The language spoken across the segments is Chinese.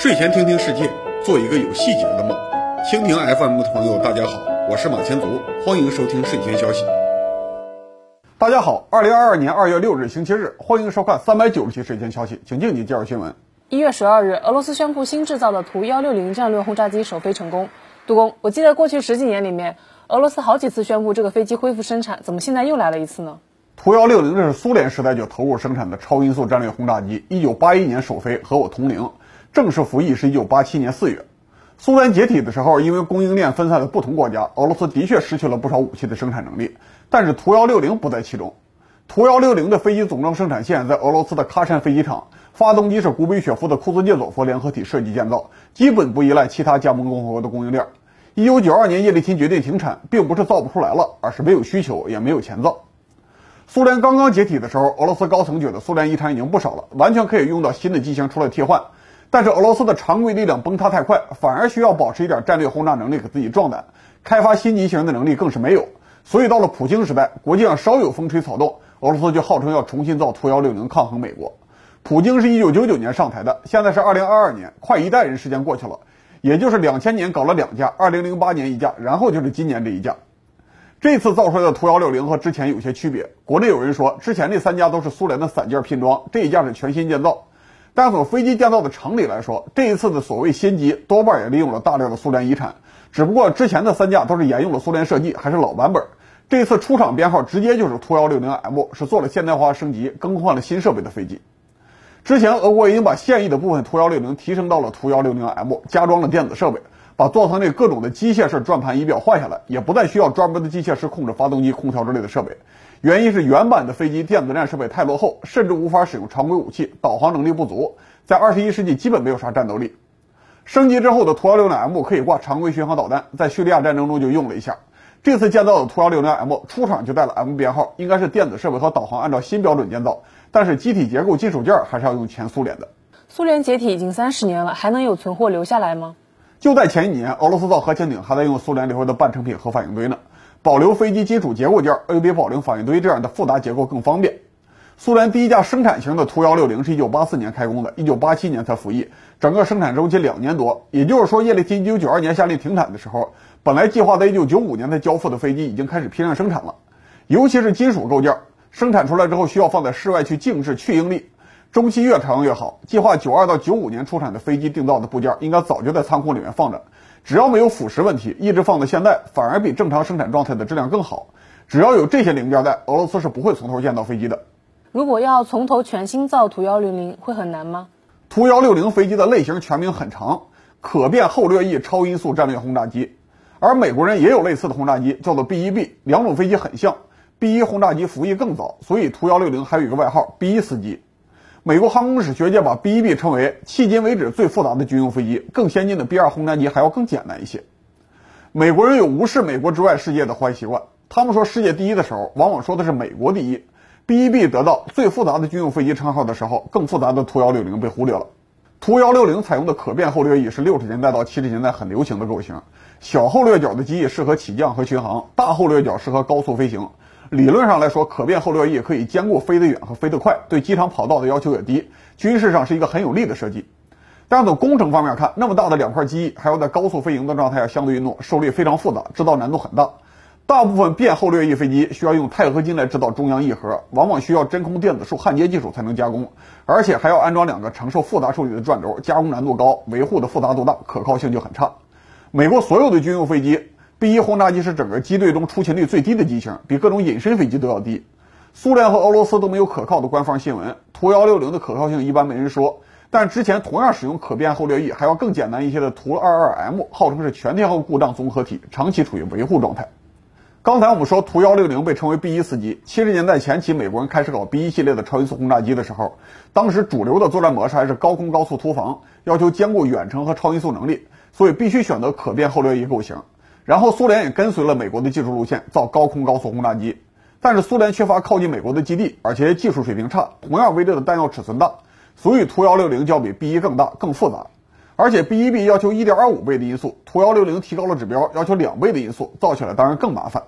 睡前听听世界，做一个有细节的梦。蜻蜓 FM 的朋友，大家好，我是马前卒，欢迎收听睡前消息。大家好，二零二二年二月六日星期日，欢迎收看三百九十期睡前消息，请静静介绍新闻。一月十二日，俄罗斯宣布新制造的图幺六零战略轰炸机首飞成功。杜工，我记得过去十几年里面，俄罗斯好几次宣布这个飞机恢复生产，怎么现在又来了一次呢？图幺六零这是苏联时代就投入生产的超音速战略轰炸机，一九八一年首飞，和我同龄。正式服役是一九八七年四月，苏联解体的时候，因为供应链分散在不同国家，俄罗斯的确失去了不少武器的生产能力。但是图幺六零不在其中。图幺六零的飞机总装生产线在俄罗斯的喀山飞机场，发动机是古比雪夫的库兹涅佐夫联合体设计建造，基本不依赖其他加盟共和国的供应链。一九九二年叶利钦决定停产，并不是造不出来了，而是没有需求，也没有钱造。苏联刚刚解体的时候，俄罗斯高层觉得苏联遗产已经不少了，完全可以用到新的机型出来替换。但是俄罗斯的常规力量崩塌太快，反而需要保持一点战略轰炸能力给自己壮胆，开发新机型的能力更是没有。所以到了普京时代，国际上稍有风吹草动，俄罗斯就号称要重新造图幺六零抗衡美国。普京是一九九九年上台的，现在是二零二二年，快一代人时间过去了，也就是两千年搞了两架，二零零八年一架，然后就是今年这一架。这次造出来的图幺六零和之前有些区别，国内有人说之前那三架都是苏联的散件拼装，这一架是全新建造。但从飞机建造的常理来说，这一次的所谓新机多半也利用了大量的苏联遗产，只不过之前的三架都是沿用了苏联设计，还是老版本。这次出厂编号直接就是图幺六零 M，是做了现代化升级，更换了新设备的飞机。之前俄国已经把现役的部分图幺六零提升到了图幺六零 M，加装了电子设备，把座舱内各种的机械式转盘仪表换下来，也不再需要专门的机械师控制发动机、空调之类的设备。原因是原版的飞机电子战设备太落后，甚至无法使用常规武器，导航能力不足，在二十一世纪基本没有啥战斗力。升级之后的图幺六零 M 可以挂常规巡航导弹，在叙利亚战争中就用了一下。这次建造的图幺六零 M 出厂就带了 M 编号，应该是电子设备和导航按照新标准建造，但是机体结构、金属件还是要用前苏联的。苏联解体已经三十年了，还能有存货留下来吗？就在前几年，俄罗斯造核潜艇还在用苏联留下的半成品核反应堆呢。保留飞机金属结构件，又比保留反应堆这样的复杂结构更方便。苏联第一架生产型的图幺六零是一九八四年开工的，一九八七年才服役，整个生产周期两年多。也就是说，叶利钦一九九二年下令停产的时候，本来计划在一九九五年才交付的飞机已经开始批量生产了。尤其是金属构件，生产出来之后需要放在室外去静置去应力，中期越长越好。计划九二到九五年出产的飞机定造的部件，应该早就在仓库里面放着。只要没有腐蚀问题，一直放到现在，反而比正常生产状态的质量更好。只要有这些零件在，俄罗斯是不会从头建造飞机的。如果要从头全新造图幺六零，会很难吗？图幺六零飞机的类型全名很长，可变后掠翼超音速战略轰炸机。而美国人也有类似的轰炸机，叫做 B 一 B，两种飞机很像。B 一轰炸机服役更早，所以图幺六零还有一个外号 B 一司机。美国航空史学界把 B-1B 称为迄今为止最复杂的军用飞机，更先进的 B-2 轰炸机还要更简单一些。美国人有无视美国之外世界的坏习惯，他们说世界第一的时候，往往说的是美国第一。B-1B 得到最复杂的军用飞机称号的时候，更复杂的图幺六零被忽略了。图幺六零采用的可变后掠翼是六十年代到七十年代很流行的构型，小后掠角的机翼适合起降和巡航，大后掠角适合高速飞行。理论上来说，可变后掠翼可以兼顾飞得远和飞得快，对机场跑道的要求也低，军事上是一个很有利的设计。但是从工程方面看，那么大的两块机翼还要在高速飞行的状态下相对运动，受力非常复杂，制造难度很大。大部分变后掠翼飞机需要用钛合金来制造中央翼盒，往往需要真空电子束焊接技术才能加工，而且还要安装两个承受复杂受力的转轴，加工难度高，维护的复杂度大，可靠性就很差。美国所有的军用飞机。B 一轰炸机是整个机队中出勤率最低的机型，比各种隐身飞机都要低。苏联和俄罗斯都没有可靠的官方新闻，图幺六零的可靠性一般没人说。但之前同样使用可变后掠翼，还要更简单一些的图二二 M，号称是全天候故障综合体，长期处于维护状态。刚才我们说图幺六零被称为 B 一司机，七十年代前期美国人开始搞 B 一系列的超音速轰炸机的时候，当时主流的作战模式还是高空高速突防，要求兼顾远程和超音速能力，所以必须选择可变后掠翼构型。然后苏联也跟随了美国的技术路线，造高空高速轰炸机。但是苏联缺乏靠近美国的基地，而且技术水平差，同样威力的弹药尺寸大，所以图幺六零要比 B 一更大、更复杂。而且 B 一 B 要求一点二五倍的音速，图幺六零提高了指标，要求两倍的音速，造起来当然更麻烦。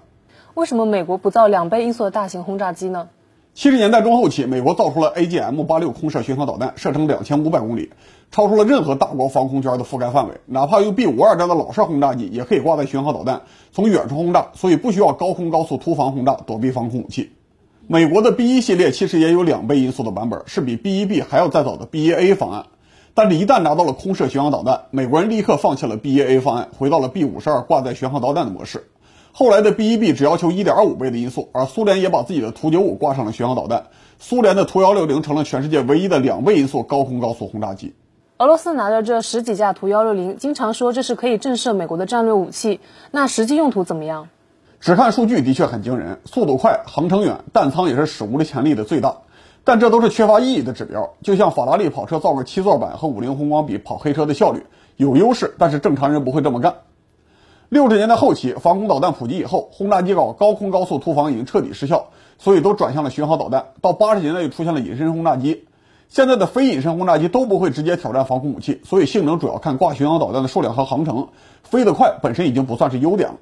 为什么美国不造两倍音速的大型轰炸机呢？七十年代中后期，美国造出了 AGM-86 空射巡航导弹，射程两千五百公里，超出了任何大国防空圈的覆盖范围。哪怕用 B-52 这样的老式轰炸机，也可以挂载巡航导弹从远处轰炸，所以不需要高空高速突防轰炸躲避防空武器。美国的 B-1 系列其实也有两倍音速的版本，是比 B-1B 还要再早的 B-1A 方案。但是，一旦拿到了空射巡航导弹，美国人立刻放弃了 B-1A 方案，回到了 B-52 挂载巡航导弹的模式。后来的 B-1B 只要求1.25倍的音速，而苏联也把自己的图九五挂上了巡航导弹。苏联的图幺六零成了全世界唯一的两倍音速高空高速轰炸机。俄罗斯拿着这十几架图幺六零，经常说这是可以震慑美国的战略武器。那实际用途怎么样？只看数据的确很惊人，速度快，航程远，弹仓也是史无前例的最大。但这都是缺乏意义的指标。就像法拉利跑车造个七座版和五菱宏光比跑黑车的效率有优势，但是正常人不会这么干。六十年代后期，防空导弹普及以后，轰炸机搞高空高速突防已经彻底失效，所以都转向了巡航导弹。到八十年代又出现了隐身轰炸机，现在的非隐身轰炸机都不会直接挑战防空武器，所以性能主要看挂巡航导弹的数量和航程。飞得快本身已经不算是优点了。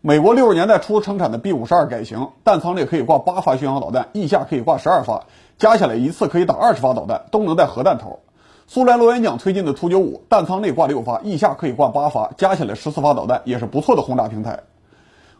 美国六十年代初生产的 B 五十二改型，弹仓内可以挂八发巡航导弹，翼下可以挂十二发，加起来一次可以打二十发导弹，都能带核弹头。苏联螺旋桨推进的图九五，弹仓内挂六发，翼下可以挂八发，加起来十四发导弹，也是不错的轰炸平台。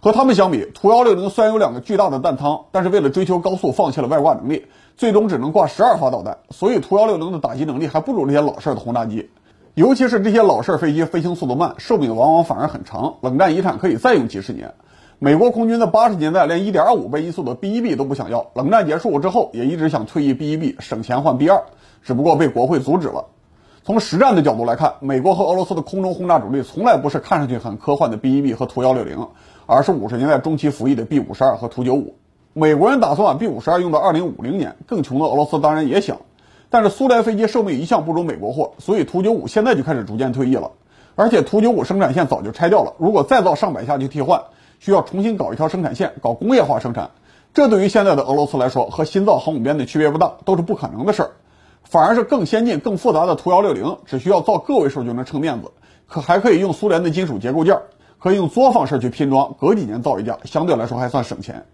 和他们相比，图幺六零虽然有两个巨大的弹仓，但是为了追求高速，放弃了外挂能力，最终只能挂十二发导弹。所以图幺六零的打击能力还不如这些老式的轰炸机。尤其是这些老式飞机飞行速度慢，寿命往往反而很长，冷战遗产可以再用几十年。美国空军在八十年代连一点二五倍音速的 B 一 B 都不想要，冷战结束之后也一直想退役 B 一 B，省钱换 B 二。只不过被国会阻止了。从实战的角度来看，美国和俄罗斯的空中轰炸主力从来不是看上去很科幻的 B-1B 和图幺六零，而是五十年代中期服役的 B-52 和图九五。美国人打算把 B-52 用到二零五零年，更穷的俄罗斯当然也想。但是苏联飞机寿命一向不如美国货，所以图九五现在就开始逐渐退役了。而且图九五生产线早就拆掉了，如果再造上百架去替换，需要重新搞一条生产线，搞工业化生产。这对于现在的俄罗斯来说，和新造航母编队区别不大，都是不可能的事儿。反而是更先进、更复杂的图幺六零，只需要造个位数就能撑面子，可还可以用苏联的金属结构件，可以用作坊式去拼装，隔几年造一架，相对来说还算省钱。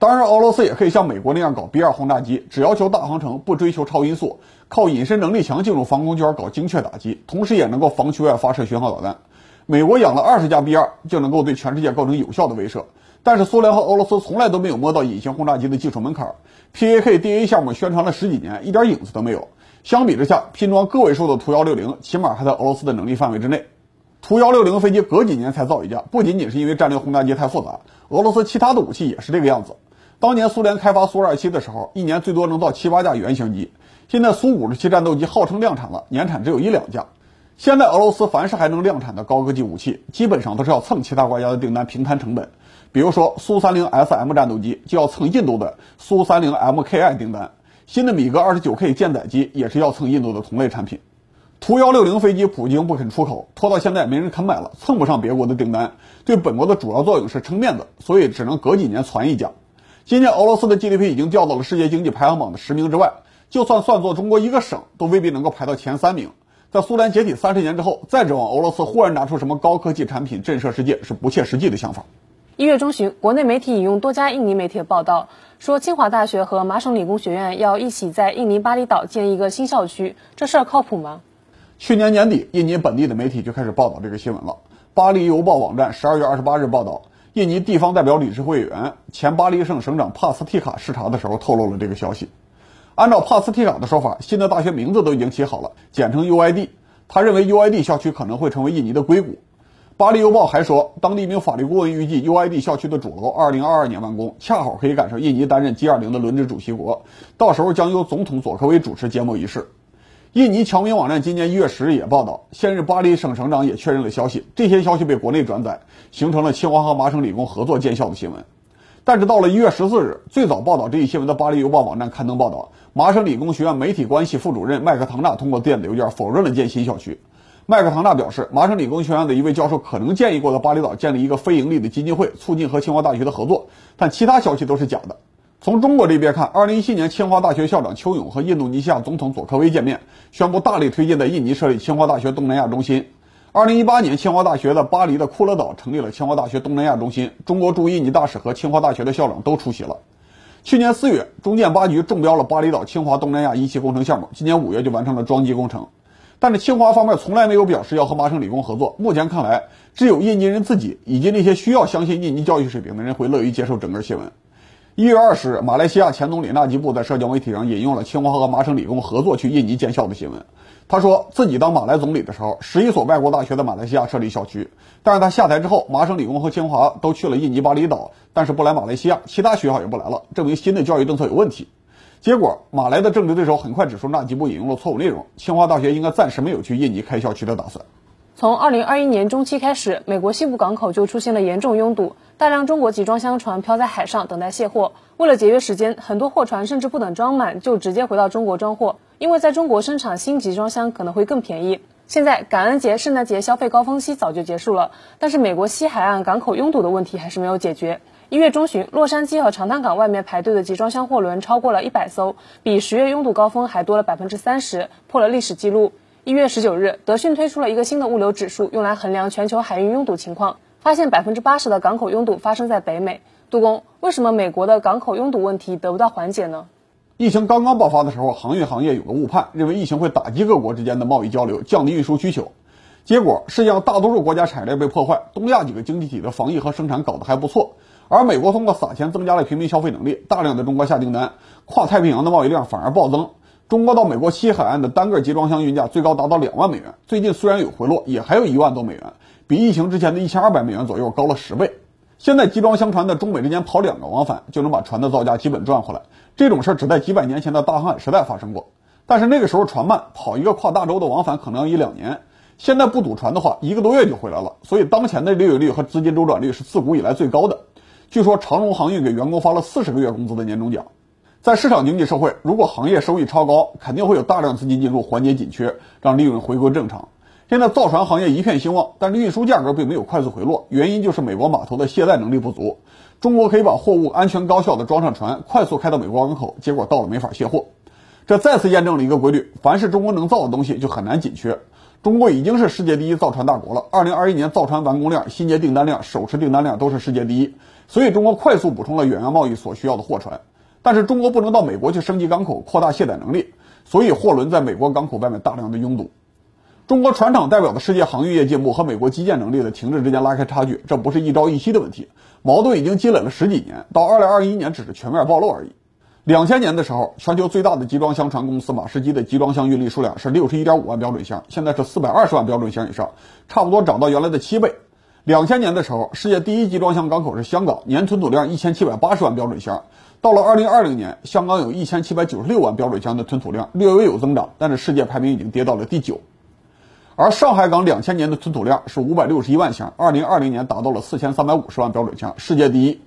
当然，俄罗斯也可以像美国那样搞 B 二轰炸机，只要求大航程，不追求超音速，靠隐身能力强进入防空圈搞精确打击，同时也能够防区外发射巡航导弹。美国养了二十架 B 二，就能够对全世界构成有效的威慑。但是苏联和俄罗斯从来都没有摸到隐形轰炸机的技术门槛，PAK-DA 项目宣传了十几年，一点影子都没有。相比之下，拼装个位数的图幺六零，起码还在俄罗斯的能力范围之内。图幺六零飞机隔几年才造一架，不仅仅是因为战略轰炸机太复杂，俄罗斯其他的武器也是这个样子。当年苏联开发苏二七的时候，一年最多能造七八架原型机，现在苏五十七战斗机号称量产了，年产只有一两架。现在俄罗斯凡是还能量产的高科技武器，基本上都是要蹭其他国家的订单平摊成本。比如说苏三零 SM 战斗机就要蹭印度的苏三零 MKI 订单，新的米格二十九 K 舰载机也是要蹭印度的同类产品。图幺六零飞机普京不肯出口，拖到现在没人肯买了，蹭不上别国的订单。对本国的主要作用是撑面子，所以只能隔几年攒一架。今年俄罗斯的 GDP 已经掉到了世界经济排行榜的十名之外，就算算作中国一个省，都未必能够排到前三名。在苏联解体三十年之后，再指望俄罗斯忽然拿出什么高科技产品震慑世界，是不切实际的想法。一月中旬，国内媒体引用多家印尼媒体的报道，说清华大学和麻省理工学院要一起在印尼巴厘岛建一个新校区，这事儿靠谱吗？去年年底，印尼本地的媒体就开始报道这个新闻了。巴黎邮报网站十二月二十八日报道，印尼地方代表理事会委员、前巴黎省省长帕斯蒂卡视察的时候透露了这个消息。按照帕斯蒂卡的说法，新的大学名字都已经起好了，简称 UID。他认为 UID 校区可能会成为印尼的硅谷。巴黎邮报还说，当地一名法律顾问预计 UID 校区的主楼2022年完工，恰好可以赶上印尼担任 G20 的轮值主席国，到时候将由总统佐科威主持揭幕仪式。印尼侨民网站今年一月十日也报道，现任巴黎省省长也确认了消息，这些消息被国内转载，形成了清华和麻省理工合作建校的新闻。但是到了一月十四日，最早报道这一新闻的《巴黎邮报》网站刊登报道，麻省理工学院媒体关系副主任麦克唐纳通过电子邮件否认了建新校区。麦克唐纳表示，麻省理工学院的一位教授可能建议过在巴厘岛建立一个非盈利的基金会，促进和清华大学的合作，但其他消息都是假的。从中国这边看，二零一七年清华大学校长邱勇和印度尼西亚总统佐科威见面，宣布大力推进在印尼设立清华大学东南亚中心。二零一八年，清华大学的巴黎的库勒岛成立了清华大学东南亚中心，中国驻印尼大使和清华大学的校长都出席了。去年四月，中建八局中标了巴厘岛清华东南亚一期工程项目，今年五月就完成了装机工程。但是清华方面从来没有表示要和麻省理工合作。目前看来，只有印尼人自己以及那些需要相信印尼教育水平的人会乐于接受整个新闻。一月二十日，马来西亚前总理纳吉布在社交媒体上引用了清华和麻省理工合作去印尼建校的新闻。他说自己当马来总理的时候，十一所外国大学在马来西亚设立校区，但是他下台之后，麻省理工和清华都去了印尼巴厘岛，但是不来马来西亚，其他学校也不来了，证明新的教育政策有问题。结果，马来的政治对手很快指出纳吉布引用了错误内容，清华大学应该暂时没有去印尼开校区的打算。从二零二一年中期开始，美国西部港口就出现了严重拥堵，大量中国集装箱船漂在海上等待卸货。为了节约时间，很多货船甚至不等装满就直接回到中国装货，因为在中国生产新集装箱可能会更便宜。现在感恩节、圣诞节消费高峰期早就结束了，但是美国西海岸港口拥堵的问题还是没有解决。一月中旬，洛杉矶和长滩港外面排队的集装箱货轮超过了一百艘，比十月拥堵高峰还多了百分之三十，破了历史记录。一月十九日，德讯推出了一个新的物流指数，用来衡量全球海运拥堵情况，发现百分之八十的港口拥堵发生在北美。杜工，为什么美国的港口拥堵问题得不到缓解呢？疫情刚刚爆发的时候，航运行业有个误判，认为疫情会打击各国之间的贸易交流，降低运输需求。结果，世界上大多数国家产业链被破坏，东亚几个经济体的防疫和生产搞得还不错。而美国通过撒钱增加了平民消费能力，大量的中国下订单，跨太平洋的贸易量反而暴增。中国到美国西海岸的单个集装箱运价最高达到两万美元，最近虽然有回落，也还有一万多美元，比疫情之前的一千二百美元左右高了十倍。现在集装箱船在中美之间跑两个往返，就能把船的造价基本赚回来。这种事儿只在几百年前的大航海时代发生过，但是那个时候船慢，跑一个跨大洲的往返可能要一两年。现在不堵船的话，一个多月就回来了。所以当前的利润率和资金周转率是自古以来最高的。据说长荣航运给员工发了四十个月工资的年终奖。在市场经济社会，如果行业收益超高，肯定会有大量资金进入，缓解紧缺，让利润回归正常。现在造船行业一片兴旺，但是运输价格并没有快速回落，原因就是美国码头的卸载能力不足。中国可以把货物安全高效的装上船，快速开到美国港口，结果到了没法卸货。这再次验证了一个规律：凡是中国能造的东西，就很难紧缺。中国已经是世界第一造船大国了。二零二一年造船完工量、新接订单量、手持订单量都是世界第一。所以中国快速补充了远洋贸易所需要的货船，但是中国不能到美国去升级港口、扩大卸载能力，所以货轮在美国港口外面大量的拥堵。中国船厂代表的世界航运业进步和美国基建能力的停滞之间拉开差距，这不是一朝一夕的问题，矛盾已经积累了十几年，到二零二一年只是全面暴露而已。两千年的时候，全球最大的集装箱船公司马士基的集装箱运力数量是六十一点五万标准箱，现在是四百二十万标准箱以上，差不多涨到原来的七倍。两千年的时候，世界第一集装箱港口是香港，年吞吐量一千七百八十万标准箱。到了二零二零年，香港有一千七百九十六万标准箱的吞吐量，略微有增长，但是世界排名已经跌到了第九。而上海港两千年的吞吐量是五百六十一万箱，二零二零年达到了四千三百五十万标准箱，世界第一。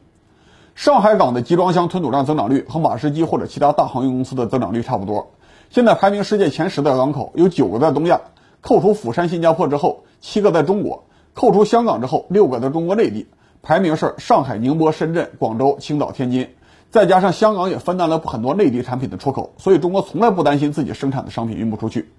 上海港的集装箱吞吐量增长率和马士基或者其他大航运公司的增长率差不多。现在排名世界前十的港口有九个在东亚，扣除釜山、新加坡之后，七个在中国；扣除香港之后，六个在中国内地。排名是上海、宁波、深圳、广州、青岛、天津，再加上香港也分担了很多内地产品的出口，所以中国从来不担心自己生产的商品运不出去。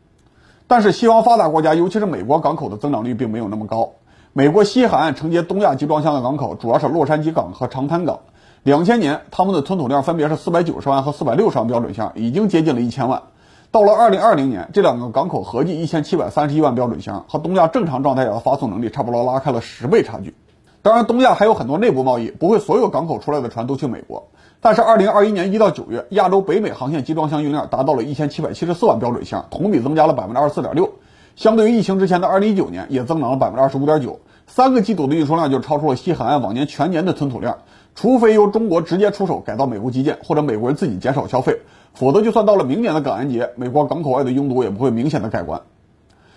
但是西方发达国家，尤其是美国港口的增长率并没有那么高。美国西海岸承接东亚集装箱的港口主要是洛杉矶港和长滩港。两千年，他们的吞吐量分别是四百九十万和四百六十万标准箱，已经接近了一千万。到了二零二零年，这两个港口合计一千七百三十一万标准箱，和东亚正常状态下的发送能力差不多，拉开了十倍差距。当然，东亚还有很多内部贸易，不会所有港口出来的船都去美国。但是，二零二一年一到九月，亚洲北美航线集装箱运量达到了一千七百七十四万标准箱，同比增加了百分之二十四点六，相对于疫情之前的二零一九年，也增长了百分之二十五点九。三个季度的运输量就超出了西海岸往年全年的吞吐量。除非由中国直接出手改造美国基建，或者美国人自己减少消费，否则就算到了明年的感恩节，美国港口外的拥堵也不会明显的改观。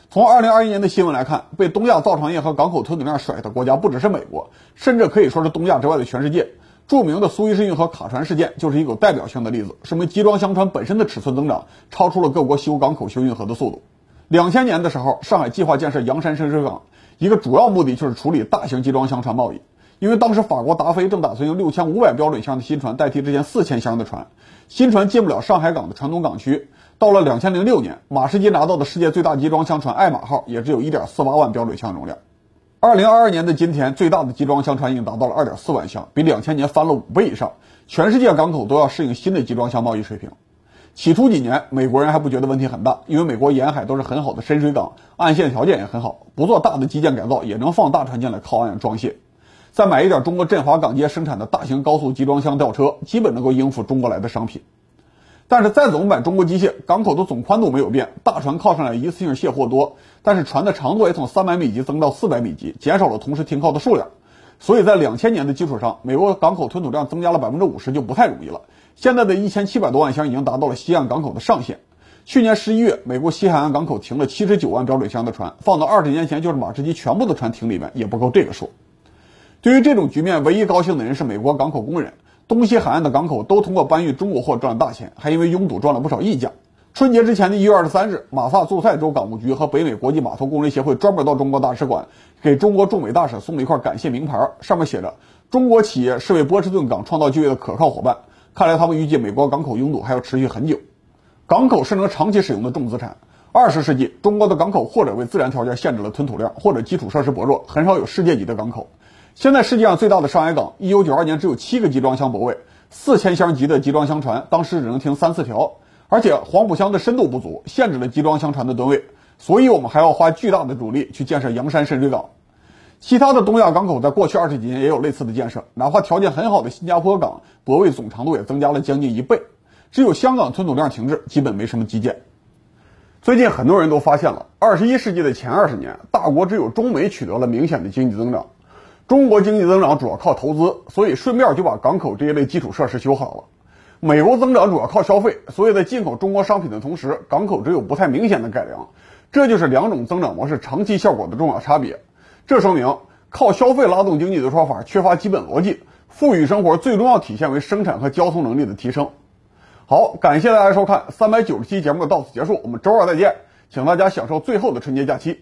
从二零二一年的新闻来看，被东亚造船业和港口吞吐量甩的国家不只是美国，甚至可以说是东亚之外的全世界。著名的苏伊士运河卡船事件就是一个代表性的例子，说明集装箱船本身的尺寸增长超出了各国修港口修运河的速度。两千年的时候，上海计划建设洋山深水港，一个主要目的就是处理大型集装箱船贸易。因为当时法国达菲正打算用六千五百标准箱的新船代替之前四千箱的船，新船进不了上海港的传统港区。到了两千零六年，马士基拿到的世界最大集装箱船爱玛号也只有一点四八万标准箱容量。二零二二年的今天，最大的集装箱船已经达到了二点四万箱，比两千年翻了五倍以上。全世界港口都要适应新的集装箱贸易水平。起初几年，美国人还不觉得问题很大，因为美国沿海都是很好的深水港，岸线条件也很好，不做大的基建改造也能放大船进来靠岸装卸。再买一点中国振华港街生产的大型高速集装箱吊车，基本能够应付中国来的商品。但是再怎么买中国机械，港口的总宽度没有变，大船靠上来一次性卸货多，但是船的长度也从三百米级增到四百米级，减少了同时停靠的数量。所以在两千年的基础上，美国港口吞吐量增加了百分之五十就不太容易了。现在的一千七百多万箱已经达到了西岸港口的上限。去年十一月，美国西海岸港口停了七十九万标准箱的船，放到二十年前就是马士基全部的船停里面也不够这个数。对于这种局面，唯一高兴的人是美国港口工人。东西海岸的港口都通过搬运中国货赚了大钱，还因为拥堵赚了不少溢价。春节之前的一月二十三日，马萨诸塞州港务局和北美国际码头工人协会专门到中国大使馆，给中国驻美大使送了一块感谢名牌，上面写着“中国企业是为波士顿港创造就业的可靠伙伴”。看来他们预计美国港口拥堵还要持续很久。港口是能长期使用的重资产。二十世纪，中国的港口或者为自然条件限制了吞吐量，或者基础设施薄弱，很少有世界级的港口。现在世界上最大的上海港，一九九二年只有七个集装箱泊位，四千箱级的集装箱船当时只能停三四条。而且黄浦江的深度不足，限制了集装箱船的吨位，所以我们还要花巨大的主力去建设洋山深水港。其他的东亚港口在过去二十几年也有类似的建设，哪怕条件很好的新加坡港泊位总长度也增加了将近一倍。只有香港吞吐量停滞，基本没什么基建。最近很多人都发现了，二十一世纪的前二十年，大国只有中美取得了明显的经济增长，中国经济增长主要靠投资，所以顺便就把港口这一类基础设施修好了。美国增长主要靠消费，所以在进口中国商品的同时，港口只有不太明显的改良，这就是两种增长模式长期效果的重要差别。这说明靠消费拉动经济的说法缺乏基本逻辑，富裕生活最终要体现为生产和交通能力的提升。好，感谢大家收看三百九十期节目到此结束，我们周二再见，请大家享受最后的春节假期。